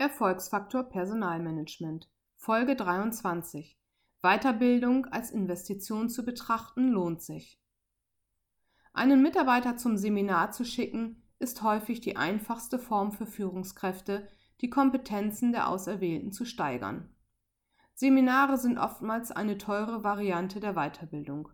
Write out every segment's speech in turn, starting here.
Erfolgsfaktor Personalmanagement Folge 23 Weiterbildung als Investition zu betrachten lohnt sich. Einen Mitarbeiter zum Seminar zu schicken, ist häufig die einfachste Form für Führungskräfte, die Kompetenzen der Auserwählten zu steigern. Seminare sind oftmals eine teure Variante der Weiterbildung.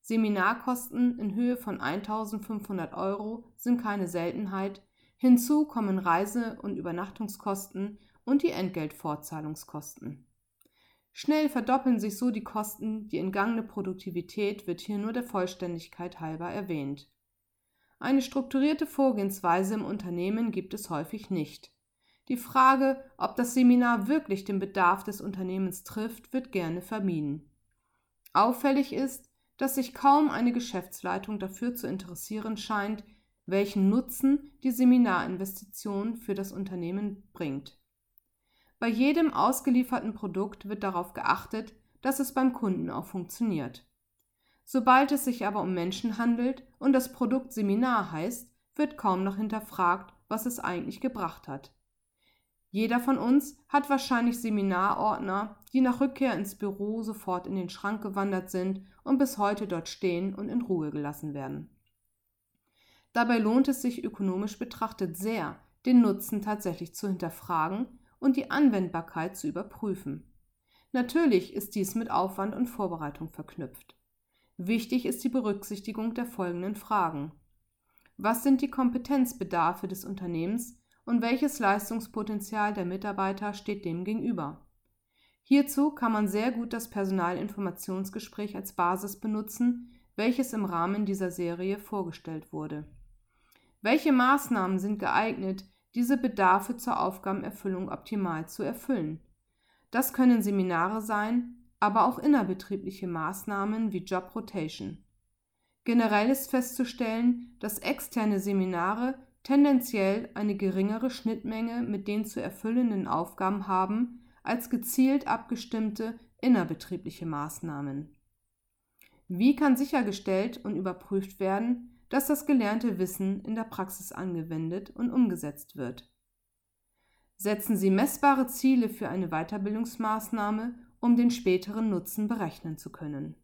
Seminarkosten in Höhe von 1500 Euro sind keine Seltenheit, hinzu kommen Reise- und Übernachtungskosten und die Entgeltfortzahlungskosten. Schnell verdoppeln sich so die Kosten, die entgangene Produktivität wird hier nur der Vollständigkeit halber erwähnt. Eine strukturierte Vorgehensweise im Unternehmen gibt es häufig nicht. Die Frage, ob das Seminar wirklich den Bedarf des Unternehmens trifft, wird gerne vermieden. Auffällig ist, dass sich kaum eine Geschäftsleitung dafür zu interessieren scheint, welchen Nutzen die Seminarinvestition für das Unternehmen bringt. Bei jedem ausgelieferten Produkt wird darauf geachtet, dass es beim Kunden auch funktioniert. Sobald es sich aber um Menschen handelt und das Produkt Seminar heißt, wird kaum noch hinterfragt, was es eigentlich gebracht hat. Jeder von uns hat wahrscheinlich Seminarordner, die nach Rückkehr ins Büro sofort in den Schrank gewandert sind und bis heute dort stehen und in Ruhe gelassen werden. Dabei lohnt es sich ökonomisch betrachtet sehr, den Nutzen tatsächlich zu hinterfragen und die Anwendbarkeit zu überprüfen. Natürlich ist dies mit Aufwand und Vorbereitung verknüpft. Wichtig ist die Berücksichtigung der folgenden Fragen. Was sind die Kompetenzbedarfe des Unternehmens und welches Leistungspotenzial der Mitarbeiter steht dem gegenüber. Hierzu kann man sehr gut das Personalinformationsgespräch als Basis benutzen, welches im Rahmen dieser Serie vorgestellt wurde. Welche Maßnahmen sind geeignet, diese Bedarfe zur Aufgabenerfüllung optimal zu erfüllen? Das können Seminare sein, aber auch innerbetriebliche Maßnahmen wie Job Rotation. Generell ist festzustellen, dass externe Seminare tendenziell eine geringere Schnittmenge mit den zu erfüllenden Aufgaben haben als gezielt abgestimmte innerbetriebliche Maßnahmen. Wie kann sichergestellt und überprüft werden, dass das gelernte Wissen in der Praxis angewendet und umgesetzt wird? Setzen Sie messbare Ziele für eine Weiterbildungsmaßnahme, um den späteren Nutzen berechnen zu können.